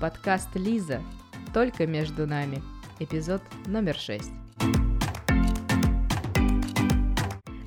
Подкаст Лиза. Только между нами. Эпизод номер 6.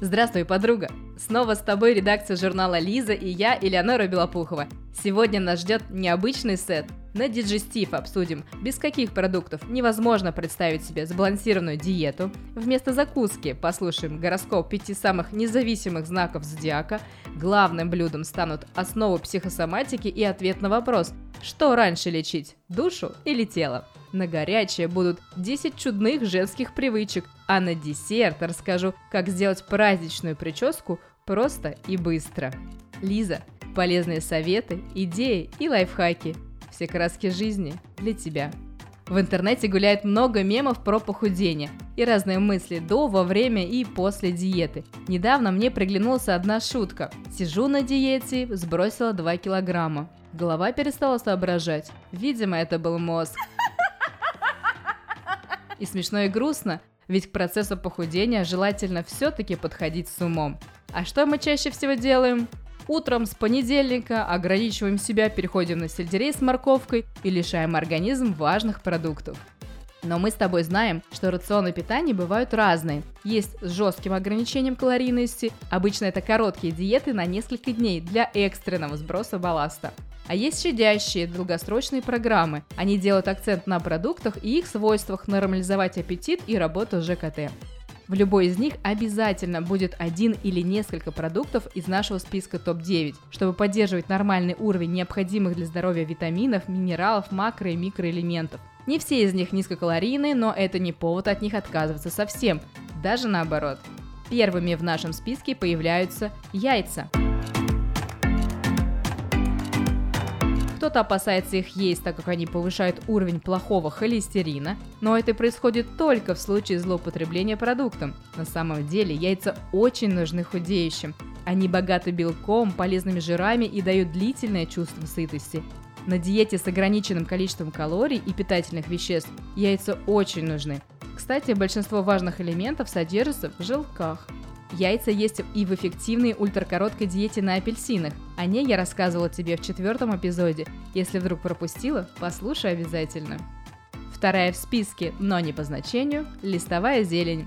Здравствуй, подруга! Снова с тобой редакция журнала Лиза и я, Элеонора Белопухова. Сегодня нас ждет необычный сет. На диджестив обсудим, без каких продуктов невозможно представить себе сбалансированную диету. Вместо закуски послушаем гороскоп пяти самых независимых знаков зодиака. Главным блюдом станут основы психосоматики и ответ на вопрос, что раньше лечить, душу или тело. На горячее будут 10 чудных женских привычек, а на десерт расскажу, как сделать праздничную прическу просто и быстро. Лиза, полезные советы, идеи и лайфхаки. Все краски жизни для тебя. В интернете гуляет много мемов про похудение и разные мысли до, во время и после диеты. Недавно мне приглянулась одна шутка. Сижу на диете, сбросила 2 килограмма. Голова перестала соображать. Видимо, это был мозг. И смешно и грустно, ведь к процессу похудения желательно все-таки подходить с умом. А что мы чаще всего делаем? Утром с понедельника ограничиваем себя, переходим на сельдерей с морковкой и лишаем организм важных продуктов. Но мы с тобой знаем, что рационы питания бывают разные. Есть с жестким ограничением калорийности, обычно это короткие диеты на несколько дней для экстренного сброса балласта. А есть щадящие долгосрочные программы. Они делают акцент на продуктах и их свойствах нормализовать аппетит и работу ЖКТ. В любой из них обязательно будет один или несколько продуктов из нашего списка топ-9, чтобы поддерживать нормальный уровень необходимых для здоровья витаминов, минералов, макро- и микроэлементов. Не все из них низкокалорийные, но это не повод от них отказываться совсем, даже наоборот. Первыми в нашем списке появляются яйца – Кто-то опасается их есть, так как они повышают уровень плохого холестерина, но это происходит только в случае злоупотребления продуктом. На самом деле яйца очень нужны худеющим. Они богаты белком, полезными жирами и дают длительное чувство сытости. На диете с ограниченным количеством калорий и питательных веществ яйца очень нужны. Кстати, большинство важных элементов содержатся в желтках. Яйца есть и в эффективной ультракороткой диете на апельсинах. О ней я рассказывала тебе в четвертом эпизоде. Если вдруг пропустила, послушай обязательно. Вторая в списке, но не по значению, листовая зелень.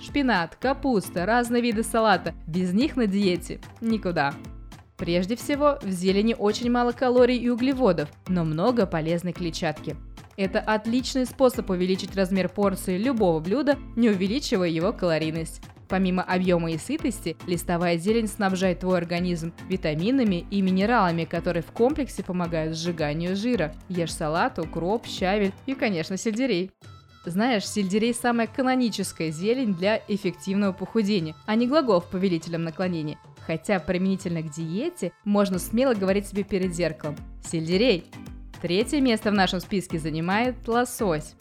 Шпинат, капуста, разные виды салата. Без них на диете никуда. Прежде всего, в зелени очень мало калорий и углеводов, но много полезной клетчатки – это отличный способ увеличить размер порции любого блюда, не увеличивая его калорийность. Помимо объема и сытости, листовая зелень снабжает твой организм витаминами и минералами, которые в комплексе помогают сжиганию жира. Ешь салат, укроп, щавель и, конечно, сельдерей. Знаешь, сельдерей – самая каноническая зелень для эффективного похудения, а не глагол в повелительном наклонении. Хотя применительно к диете можно смело говорить себе перед зеркалом «Сельдерей, Третье место в нашем списке занимает лосось.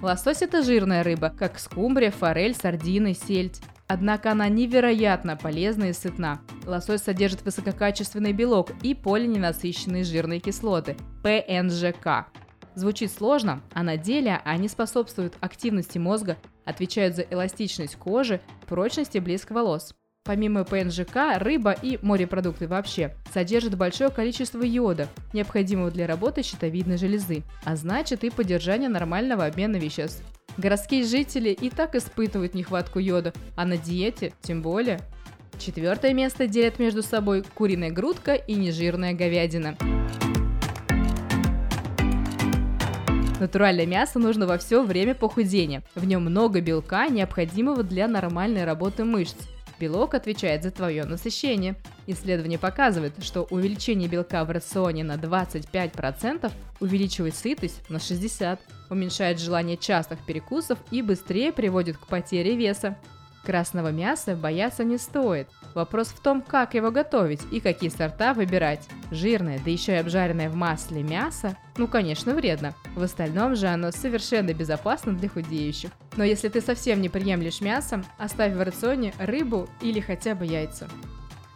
Лосось – это жирная рыба, как скумбрия, форель, сардины, сельдь. Однако она невероятно полезна и сытна. Лосось содержит высококачественный белок и полиненасыщенные жирные кислоты – ПНЖК. Звучит сложно, а на деле они способствуют активности мозга, отвечают за эластичность кожи, прочность и блеск волос. Помимо ПНЖК, рыба и морепродукты вообще содержат большое количество йода, необходимого для работы щитовидной железы, а значит и поддержания нормального обмена веществ. Городские жители и так испытывают нехватку йода, а на диете тем более. Четвертое место делят между собой куриная грудка и нежирная говядина. Натуральное мясо нужно во все время похудения. В нем много белка, необходимого для нормальной работы мышц. Белок отвечает за твое насыщение. Исследование показывает, что увеличение белка в рационе на 25% увеличивает сытость на 60%, уменьшает желание частых перекусов и быстрее приводит к потере веса. Красного мяса бояться не стоит. Вопрос в том, как его готовить и какие сорта выбирать. Жирное, да еще и обжаренное в масле мясо, ну конечно вредно. В остальном же оно совершенно безопасно для худеющих. Но если ты совсем не приемлешь мясо, оставь в рационе рыбу или хотя бы яйца.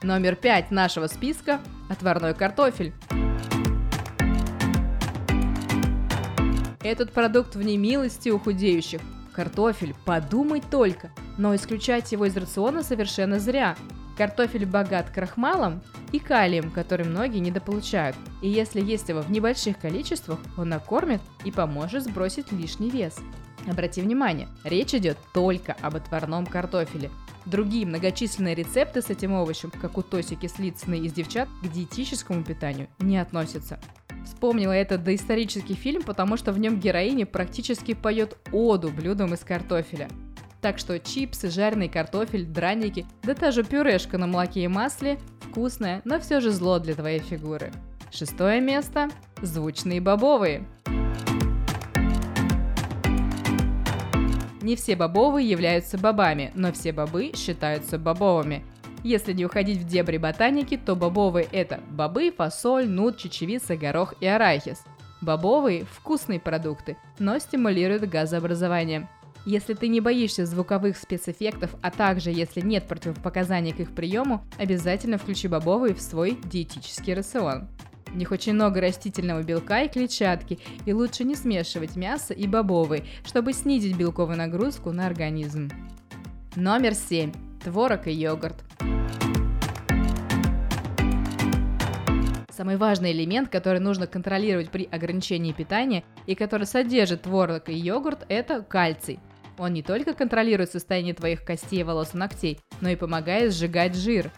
Номер пять нашего списка – отварной картофель. Этот продукт в немилости у худеющих. Картофель, подумай только, но исключать его из рациона совершенно зря. Картофель богат крахмалом и калием, который многие недополучают. И если есть его в небольших количествах, он накормит и поможет сбросить лишний вес. Обрати внимание, речь идет только об отварном картофеле. Другие многочисленные рецепты с этим овощем, как у Тоси Кислицыной из «Девчат», к диетическому питанию не относятся. Вспомнила этот доисторический фильм, потому что в нем героиня практически поет оду блюдом из картофеля. Так что чипсы, жареный картофель, драники, да та же пюрешка на молоке и масле – вкусное, но все же зло для твоей фигуры. Шестое место – звучные бобовые. Не все бобовые являются бобами, но все бобы считаются бобовыми. Если не уходить в дебри ботаники, то бобовые – это бобы, фасоль, нут, чечевица, горох и арахис. Бобовые – вкусные продукты, но стимулируют газообразование. Если ты не боишься звуковых спецэффектов, а также если нет противопоказаний к их приему, обязательно включи бобовые в свой диетический рацион. В них очень много растительного белка и клетчатки, и лучше не смешивать мясо и бобовые, чтобы снизить белковую нагрузку на организм. Номер 7. Творог и йогурт. Самый важный элемент, который нужно контролировать при ограничении питания и который содержит творог и йогурт, это кальций. Он не только контролирует состояние твоих костей, волос и ногтей, но и помогает сжигать жир.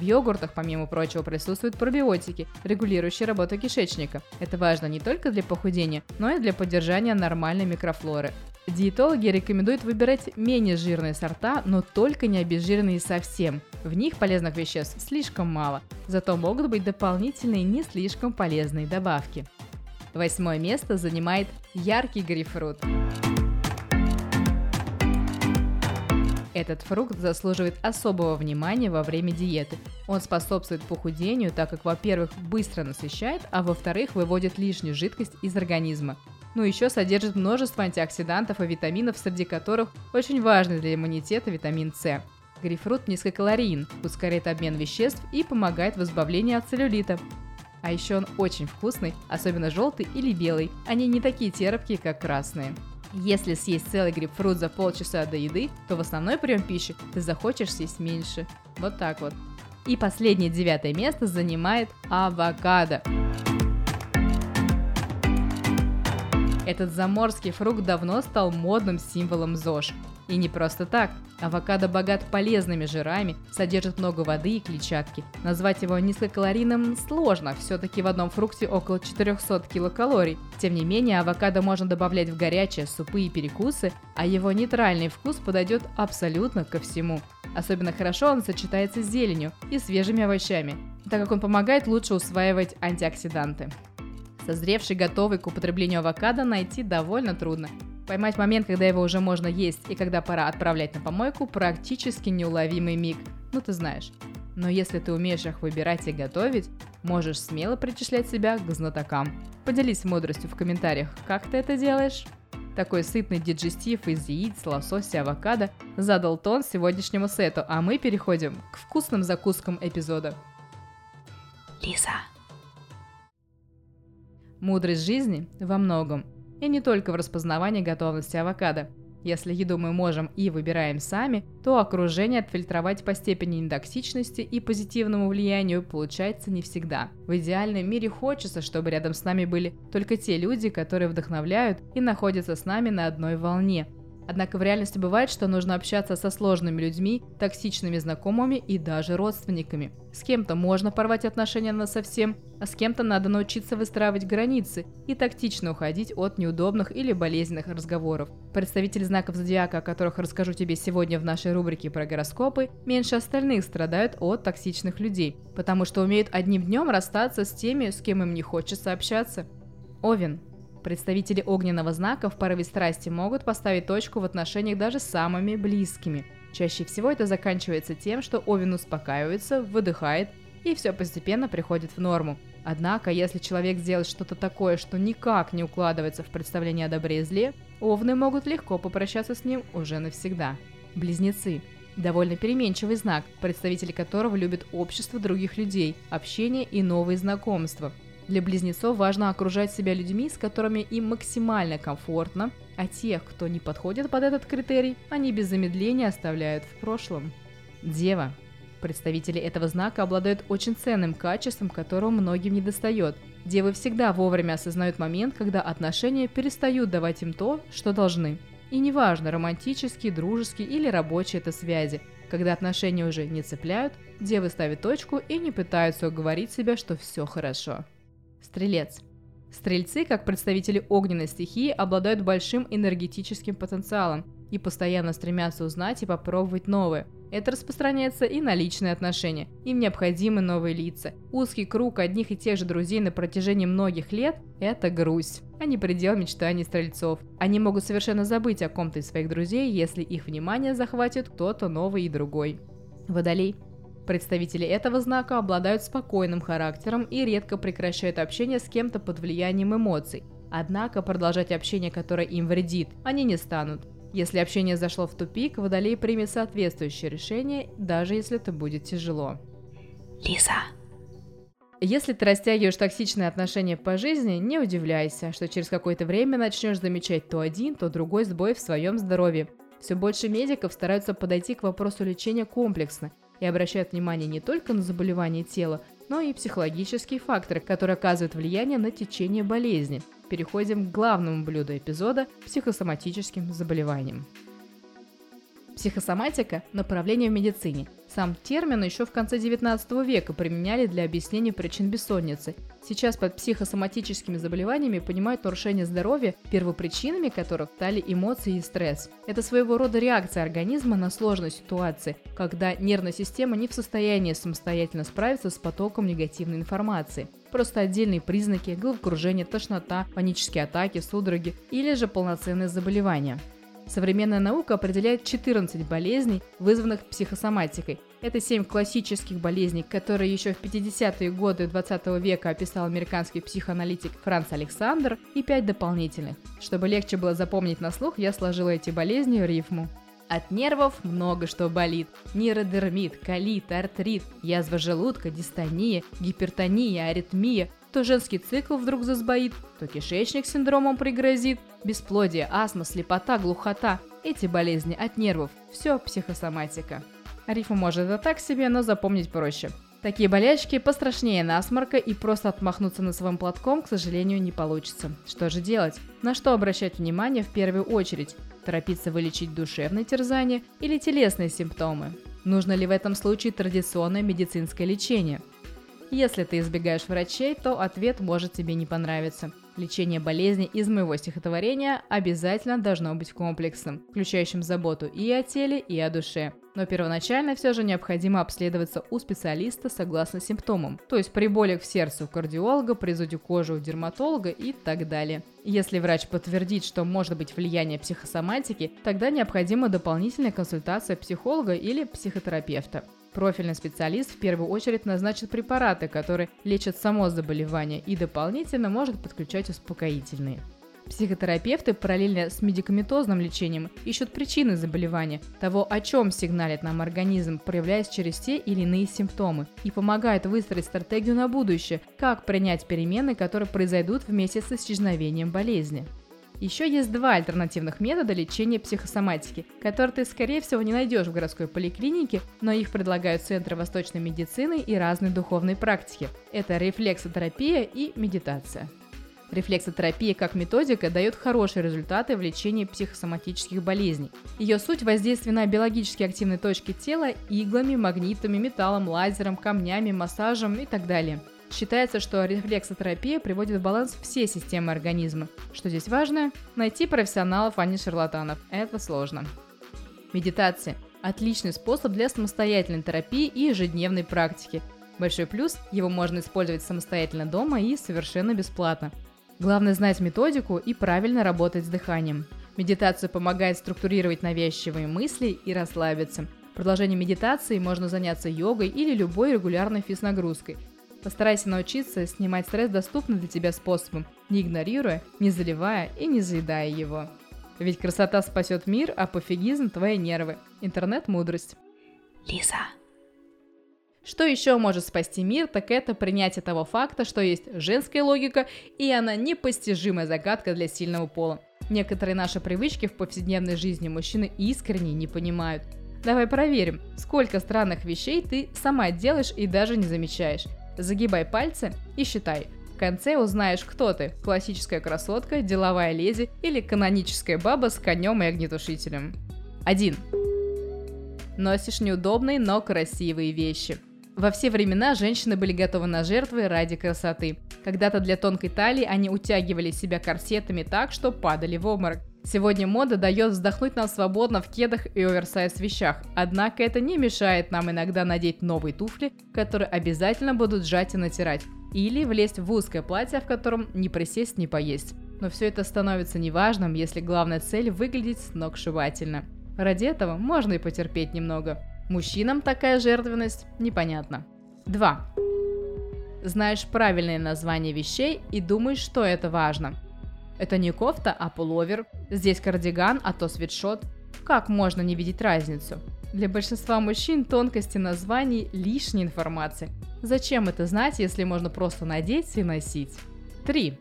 В йогуртах, помимо прочего, присутствуют пробиотики, регулирующие работу кишечника. Это важно не только для похудения, но и для поддержания нормальной микрофлоры. Диетологи рекомендуют выбирать менее жирные сорта, но только не обезжиренные совсем. В них полезных веществ слишком мало, зато могут быть дополнительные не слишком полезные добавки. Восьмое место занимает яркий грейпфрут. Этот фрукт заслуживает особого внимания во время диеты. Он способствует похудению, так как, во-первых, быстро насыщает, а во-вторых, выводит лишнюю жидкость из организма. Ну еще содержит множество антиоксидантов и витаминов, среди которых очень важный для иммунитета витамин С. Грейпфрут низкокалорийен, ускоряет обмен веществ и помогает в избавлении от целлюлита. А еще он очень вкусный, особенно желтый или белый. Они не такие терпкие, как красные. Если съесть целый грейпфрут за полчаса до еды, то в основной прием пищи ты захочешь съесть меньше. Вот так вот. И последнее девятое место занимает авокадо. Этот заморский фрукт давно стал модным символом ЗОЖ. И не просто так. Авокадо богат полезными жирами, содержит много воды и клетчатки. Назвать его низкокалорийным сложно, все-таки в одном фрукте около 400 килокалорий. Тем не менее, авокадо можно добавлять в горячие супы и перекусы, а его нейтральный вкус подойдет абсолютно ко всему. Особенно хорошо он сочетается с зеленью и свежими овощами, так как он помогает лучше усваивать антиоксиданты. Созревший, готовый к употреблению авокадо найти довольно трудно. Поймать момент, когда его уже можно есть и когда пора отправлять на помойку, практически неуловимый миг. Ну ты знаешь. Но если ты умеешь их выбирать и готовить, можешь смело причислять себя к знатокам. Поделись мудростью в комментариях, как ты это делаешь. Такой сытный диджестив из яиц, лосося и авокадо задал тон сегодняшнему сету, а мы переходим к вкусным закускам эпизода. Лиза. Мудрость жизни во многом – и не только в распознавании готовности авокадо. Если еду мы можем и выбираем сами, то окружение отфильтровать по степени индоксичности и позитивному влиянию получается не всегда. В идеальном мире хочется, чтобы рядом с нами были только те люди, которые вдохновляют и находятся с нами на одной волне, Однако в реальности бывает, что нужно общаться со сложными людьми, токсичными знакомыми и даже родственниками. С кем-то можно порвать отношения на совсем, а с кем-то надо научиться выстраивать границы и тактично уходить от неудобных или болезненных разговоров. Представители знаков зодиака, о которых расскажу тебе сегодня в нашей рубрике про гороскопы, меньше остальных страдают от токсичных людей, потому что умеют одним днем расстаться с теми, с кем им не хочется общаться. Овен. Представители огненного знака в порыве страсти могут поставить точку в отношениях даже с самыми близкими. Чаще всего это заканчивается тем, что Овен успокаивается, выдыхает, и все постепенно приходит в норму. Однако, если человек сделает что-то такое, что никак не укладывается в представление о добре и зле, овны могут легко попрощаться с ним уже навсегда. Близнецы. Довольно переменчивый знак, представители которого любят общество других людей, общение и новые знакомства – для близнецов важно окружать себя людьми, с которыми им максимально комфортно, а тех, кто не подходит под этот критерий, они без замедления оставляют в прошлом. Дева. Представители этого знака обладают очень ценным качеством, которого многим не достает. Девы всегда вовремя осознают момент, когда отношения перестают давать им то, что должны. И неважно, романтические, дружеские или рабочие это связи, когда отношения уже не цепляют, девы ставят точку и не пытаются уговорить себя, что все хорошо. Стрелец. Стрельцы, как представители огненной стихии, обладают большим энергетическим потенциалом и постоянно стремятся узнать и попробовать новое. Это распространяется и на личные отношения. Им необходимы новые лица. Узкий круг одних и тех же друзей на протяжении многих лет – это грусть, а не предел мечтаний стрельцов. Они могут совершенно забыть о ком-то из своих друзей, если их внимание захватит кто-то новый и другой. Водолей – Представители этого знака обладают спокойным характером и редко прекращают общение с кем-то под влиянием эмоций. Однако продолжать общение, которое им вредит, они не станут. Если общение зашло в тупик, водолей примет соответствующее решение, даже если это будет тяжело. Лиза. Если ты растягиваешь токсичные отношения по жизни, не удивляйся, что через какое-то время начнешь замечать то один, то другой сбой в своем здоровье. Все больше медиков стараются подойти к вопросу лечения комплексно и обращают внимание не только на заболевания тела, но и психологические факторы, которые оказывают влияние на течение болезни. Переходим к главному блюду эпизода – психосоматическим заболеваниям. Психосоматика – направление в медицине. Сам термин еще в конце 19 века применяли для объяснения причин бессонницы. Сейчас под психосоматическими заболеваниями понимают нарушение здоровья, первопричинами которых стали эмоции и стресс. Это своего рода реакция организма на сложные ситуации, когда нервная система не в состоянии самостоятельно справиться с потоком негативной информации. Просто отдельные признаки – головокружение, тошнота, панические атаки, судороги или же полноценные заболевания – Современная наука определяет 14 болезней, вызванных психосоматикой. Это 7 классических болезней, которые еще в 50-е годы 20 века описал американский психоаналитик Франц Александр, и 5 дополнительных. Чтобы легче было запомнить на слух, я сложила эти болезни в рифму. От нервов много что болит. Нейродермит, колит, артрит, язва желудка, дистония, гипертония, аритмия, то женский цикл вдруг засбоит, то кишечник синдромом пригрозит, бесплодие, астма, слепота, глухота. Эти болезни от нервов. Все психосоматика. Рифма может это так себе, но запомнить проще. Такие болячки пострашнее насморка и просто отмахнуться на своим платком, к сожалению, не получится. Что же делать? На что обращать внимание в первую очередь? Торопиться вылечить душевные терзания или телесные симптомы? Нужно ли в этом случае традиционное медицинское лечение? Если ты избегаешь врачей, то ответ может тебе не понравиться. Лечение болезни из моего стихотворения обязательно должно быть комплексным, включающим заботу и о теле, и о душе. Но первоначально все же необходимо обследоваться у специалиста согласно симптомам, то есть при болях в сердце у кардиолога, при зуде кожи у дерматолога и так далее. Если врач подтвердит, что может быть влияние психосоматики, тогда необходима дополнительная консультация психолога или психотерапевта. Профильный специалист в первую очередь назначит препараты, которые лечат само заболевание и дополнительно может подключать успокоительные. Психотерапевты параллельно с медикаментозным лечением ищут причины заболевания, того, о чем сигналит нам организм, проявляясь через те или иные симптомы, и помогают выстроить стратегию на будущее, как принять перемены, которые произойдут вместе с исчезновением болезни. Еще есть два альтернативных метода лечения психосоматики, которые ты, скорее всего, не найдешь в городской поликлинике, но их предлагают центры восточной медицины и разные духовные практики. Это рефлексотерапия и медитация. Рефлексотерапия как методика дает хорошие результаты в лечении психосоматических болезней. Ее суть – воздействие на биологически активные точки тела иглами, магнитами, металлом, лазером, камнями, массажем и так далее – Считается, что рефлексотерапия приводит в баланс все системы организма. Что здесь важно? Найти профессионалов, а не шарлатанов. Это сложно. Медитация – отличный способ для самостоятельной терапии и ежедневной практики. Большой плюс – его можно использовать самостоятельно дома и совершенно бесплатно. Главное знать методику и правильно работать с дыханием. Медитация помогает структурировать навязчивые мысли и расслабиться. В продолжении медитации можно заняться йогой или любой регулярной физ-нагрузкой – Постарайся научиться снимать стресс доступным для тебя способом, не игнорируя, не заливая и не заедая его. Ведь красота спасет мир, а пофигизм – твои нервы. Интернет-мудрость. Лиза. Что еще может спасти мир, так это принятие того факта, что есть женская логика, и она непостижимая загадка для сильного пола. Некоторые наши привычки в повседневной жизни мужчины искренне не понимают – Давай проверим, сколько странных вещей ты сама делаешь и даже не замечаешь. Загибай пальцы и считай. В конце узнаешь, кто ты – классическая красотка, деловая леди или каноническая баба с конем и огнетушителем. 1. Носишь неудобные, но красивые вещи. Во все времена женщины были готовы на жертвы ради красоты. Когда-то для тонкой талии они утягивали себя корсетами так, что падали в обморок. Сегодня мода дает вздохнуть нам свободно в кедах и оверсайз вещах, однако это не мешает нам иногда надеть новые туфли, которые обязательно будут сжать и натирать, или влезть в узкое платье, в котором не присесть, не поесть. Но все это становится неважным, если главная цель выглядеть сногсшибательно. Ради этого можно и потерпеть немного. Мужчинам такая жертвенность непонятна. 2. Знаешь правильное название вещей и думаешь, что это важно – это не кофта, а пуловер. Здесь кардиган, а то свитшот. Как можно не видеть разницу? Для большинства мужчин тонкости названий – лишняя информация. Зачем это знать, если можно просто надеть и носить? 3.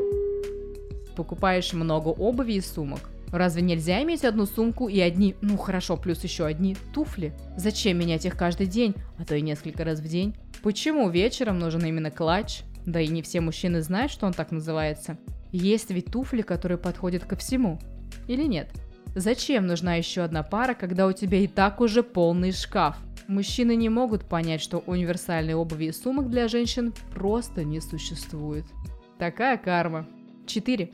Покупаешь много обуви и сумок. Разве нельзя иметь одну сумку и одни, ну хорошо, плюс еще одни туфли? Зачем менять их каждый день, а то и несколько раз в день? Почему вечером нужен именно клатч? Да и не все мужчины знают, что он так называется. Есть ведь туфли, которые подходят ко всему. Или нет? Зачем нужна еще одна пара, когда у тебя и так уже полный шкаф? Мужчины не могут понять, что универсальной обуви и сумок для женщин просто не существует. Такая карма. 4.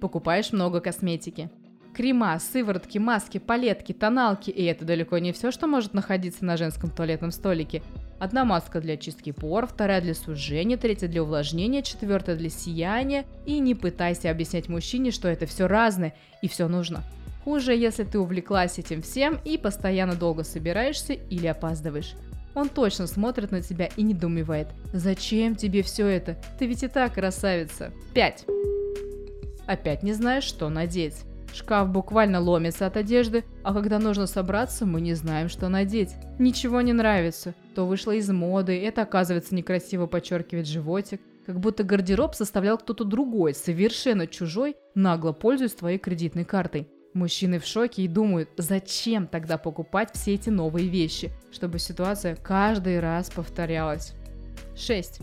Покупаешь много косметики. Крема, сыворотки, маски, палетки, тоналки, и это далеко не все, что может находиться на женском туалетном столике. Одна маска для чистки пор, вторая для сужения, третья для увлажнения, четвертая для сияния. И не пытайся объяснять мужчине, что это все разное и все нужно. Хуже, если ты увлеклась этим всем и постоянно долго собираешься или опаздываешь. Он точно смотрит на тебя и недоумевает. Зачем тебе все это? Ты ведь и так красавица. 5. Опять не знаешь, что надеть. Шкаф буквально ломится от одежды, а когда нужно собраться, мы не знаем, что надеть. Ничего не нравится. То вышло из моды, это оказывается некрасиво подчеркивает животик. Как будто гардероб составлял кто-то другой, совершенно чужой, нагло пользуясь твоей кредитной картой. Мужчины в шоке и думают, зачем тогда покупать все эти новые вещи, чтобы ситуация каждый раз повторялась. 6.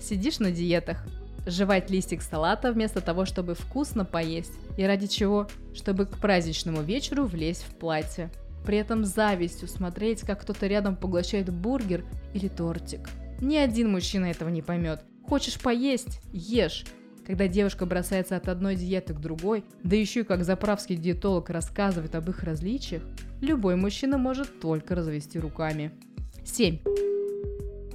Сидишь на диетах, жевать листик салата вместо того, чтобы вкусно поесть. И ради чего? Чтобы к праздничному вечеру влезть в платье. При этом завистью смотреть, как кто-то рядом поглощает бургер или тортик. Ни один мужчина этого не поймет. Хочешь поесть – ешь. Когда девушка бросается от одной диеты к другой, да еще и как заправский диетолог рассказывает об их различиях, любой мужчина может только развести руками. 7.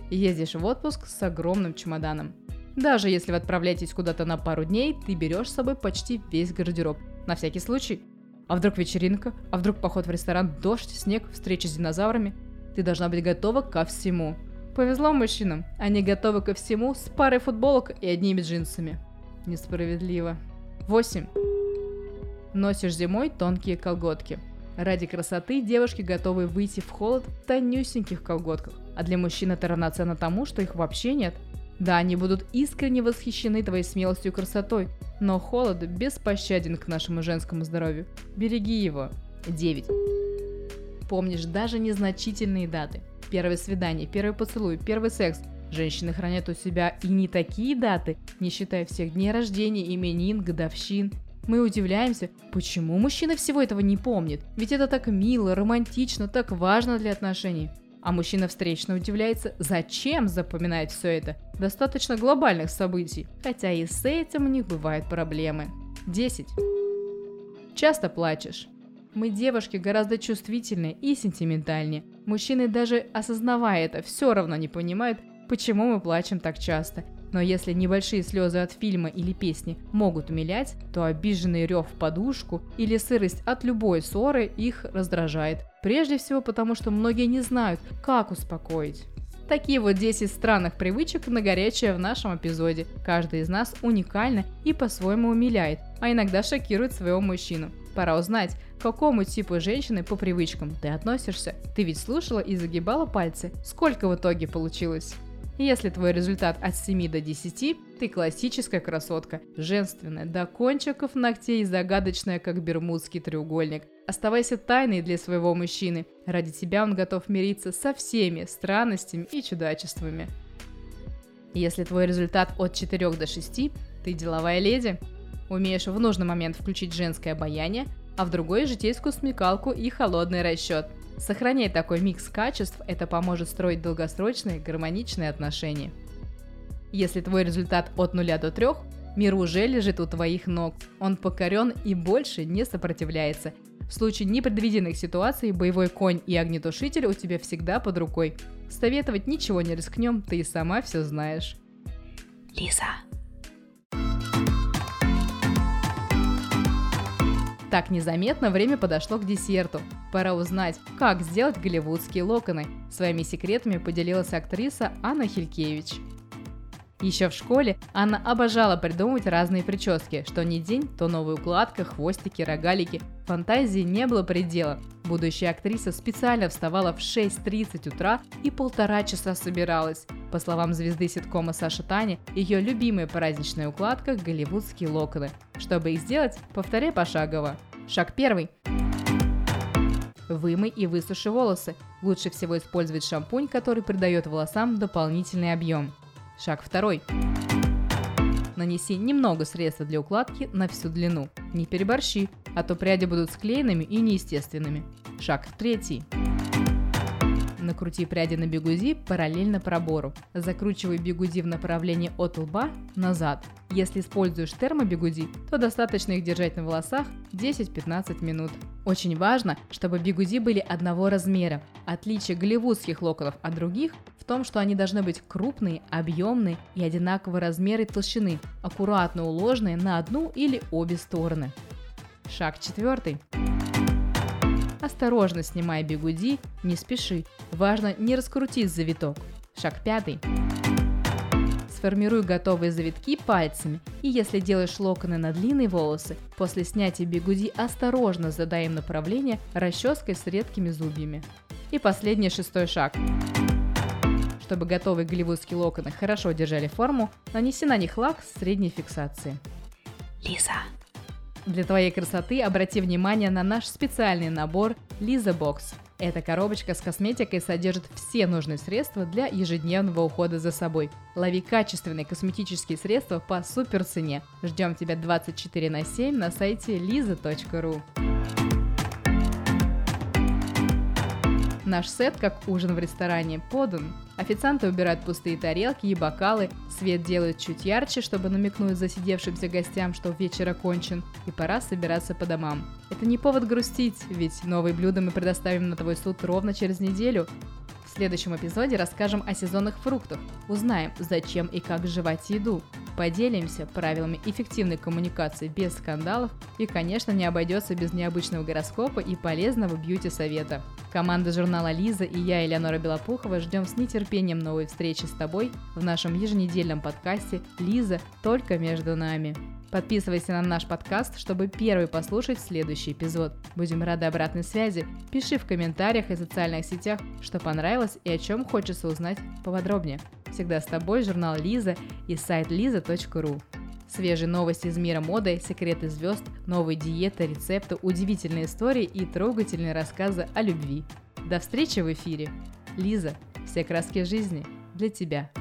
Ездишь в отпуск с огромным чемоданом. Даже если вы отправляетесь куда-то на пару дней, ты берешь с собой почти весь гардероб. На всякий случай. А вдруг вечеринка? А вдруг поход в ресторан, дождь, снег, встреча с динозаврами? Ты должна быть готова ко всему. Повезло мужчинам. Они готовы ко всему с парой футболок и одними джинсами. Несправедливо. 8. Носишь зимой тонкие колготки. Ради красоты девушки готовы выйти в холод в тонюсеньких колготках. А для мужчин это равноценно тому, что их вообще нет – да, они будут искренне восхищены твоей смелостью и красотой, но холод беспощаден к нашему женскому здоровью. Береги его. 9. Помнишь даже незначительные даты. Первое свидание, первый поцелуй, первый секс. Женщины хранят у себя и не такие даты, не считая всех дней рождения, именин, годовщин. Мы удивляемся, почему мужчина всего этого не помнит. Ведь это так мило, романтично, так важно для отношений. А мужчина встречно удивляется, зачем запоминать все это. Достаточно глобальных событий, хотя и с этим у них бывают проблемы. 10. Часто плачешь. Мы, девушки, гораздо чувствительнее и сентиментальнее. Мужчины, даже осознавая это, все равно не понимают, почему мы плачем так часто. Но если небольшие слезы от фильма или песни могут умилять, то обиженный рев в подушку или сырость от любой ссоры их раздражает. Прежде всего потому, что многие не знают, как успокоить. Такие вот 10 странных привычек на горячее в нашем эпизоде. Каждый из нас уникально и по-своему умиляет, а иногда шокирует своего мужчину. Пора узнать, к какому типу женщины по привычкам ты относишься. Ты ведь слушала и загибала пальцы. Сколько в итоге получилось? Если твой результат от 7 до 10, ты классическая красотка, женственная, до кончиков ногтей загадочная, как бермудский треугольник. Оставайся тайной для своего мужчины. Ради тебя он готов мириться со всеми странностями и чудачествами. Если твой результат от 4 до 6, ты деловая леди. Умеешь в нужный момент включить женское обаяние, а в другой – житейскую смекалку и холодный расчет. Сохраняй такой микс качеств, это поможет строить долгосрочные гармоничные отношения. Если твой результат от 0 до 3, мир уже лежит у твоих ног. Он покорен и больше не сопротивляется. В случае непредвиденных ситуаций боевой конь и огнетушитель у тебя всегда под рукой. Советовать ничего не рискнем, ты и сама все знаешь. Лиза. Так незаметно время подошло к десерту. Пора узнать, как сделать голливудские локоны. Своими секретами поделилась актриса Анна Хилькевич. Еще в школе Анна обожала придумывать разные прически, что ни день, то новая укладка, хвостики, рогалики. Фантазии не было предела. Будущая актриса специально вставала в 6.30 утра и полтора часа собиралась. По словам звезды ситкома Саши Тани, ее любимая праздничная укладка – голливудские локоны. Чтобы их сделать, повторяй пошагово. Шаг первый. Вымой и высуши волосы. Лучше всего использовать шампунь, который придает волосам дополнительный объем. Шаг второй. Нанеси немного средства для укладки на всю длину. Не переборщи, а то пряди будут склеенными и неестественными. Шаг третий. Накрути пряди на бигуди параллельно пробору. Закручивай бигуди в направлении от лба назад. Если используешь термобигуди, то достаточно их держать на волосах 10-15 минут. Очень важно, чтобы бигуди были одного размера. Отличие голливудских локонов от других в том, что они должны быть крупные, объемные и одинакового размера и толщины, аккуратно уложенные на одну или обе стороны. Шаг четвертый. Осторожно снимай бигуди, не спеши. Важно не раскрутить завиток. Шаг пятый. Сформируй готовые завитки пальцами, и если делаешь локоны на длинные волосы, после снятия бигуди осторожно задай им направление расческой с редкими зубьями. И последний шестой шаг. Чтобы готовые голливудские локоны хорошо держали форму, нанеси на них лак с средней фиксацией. Лиза. Для твоей красоты обрати внимание на наш специальный набор Лиза Бокс. Эта коробочка с косметикой содержит все нужные средства для ежедневного ухода за собой. Лови качественные косметические средства по супер цене. Ждем тебя 24 на 7 на сайте liza.ru. Наш сет, как ужин в ресторане, подан. Официанты убирают пустые тарелки и бокалы, свет делают чуть ярче, чтобы намекнуть засидевшимся гостям, что вечер окончен, и пора собираться по домам. Это не повод грустить, ведь новые блюда мы предоставим на твой суд ровно через неделю. Следующем эпизоде расскажем о сезонных фруктах, узнаем, зачем и как жевать еду, поделимся правилами эффективной коммуникации без скандалов и, конечно, не обойдется без необычного гороскопа и полезного бьюти-совета. Команда журнала «Лиза» и я, Элеонора Белопухова, ждем с нетерпением новой встречи с тобой в нашем еженедельном подкасте «Лиза. Только между нами». Подписывайся на наш подкаст, чтобы первый послушать следующий эпизод. Будем рады обратной связи. Пиши в комментариях и социальных сетях, что понравилось и о чем хочется узнать поподробнее. Всегда с тобой журнал Лиза и сайт liza.ru. Свежие новости из мира моды, секреты звезд, новые диеты, рецепты, удивительные истории и трогательные рассказы о любви. До встречи в эфире. Лиза. Все краски жизни для тебя.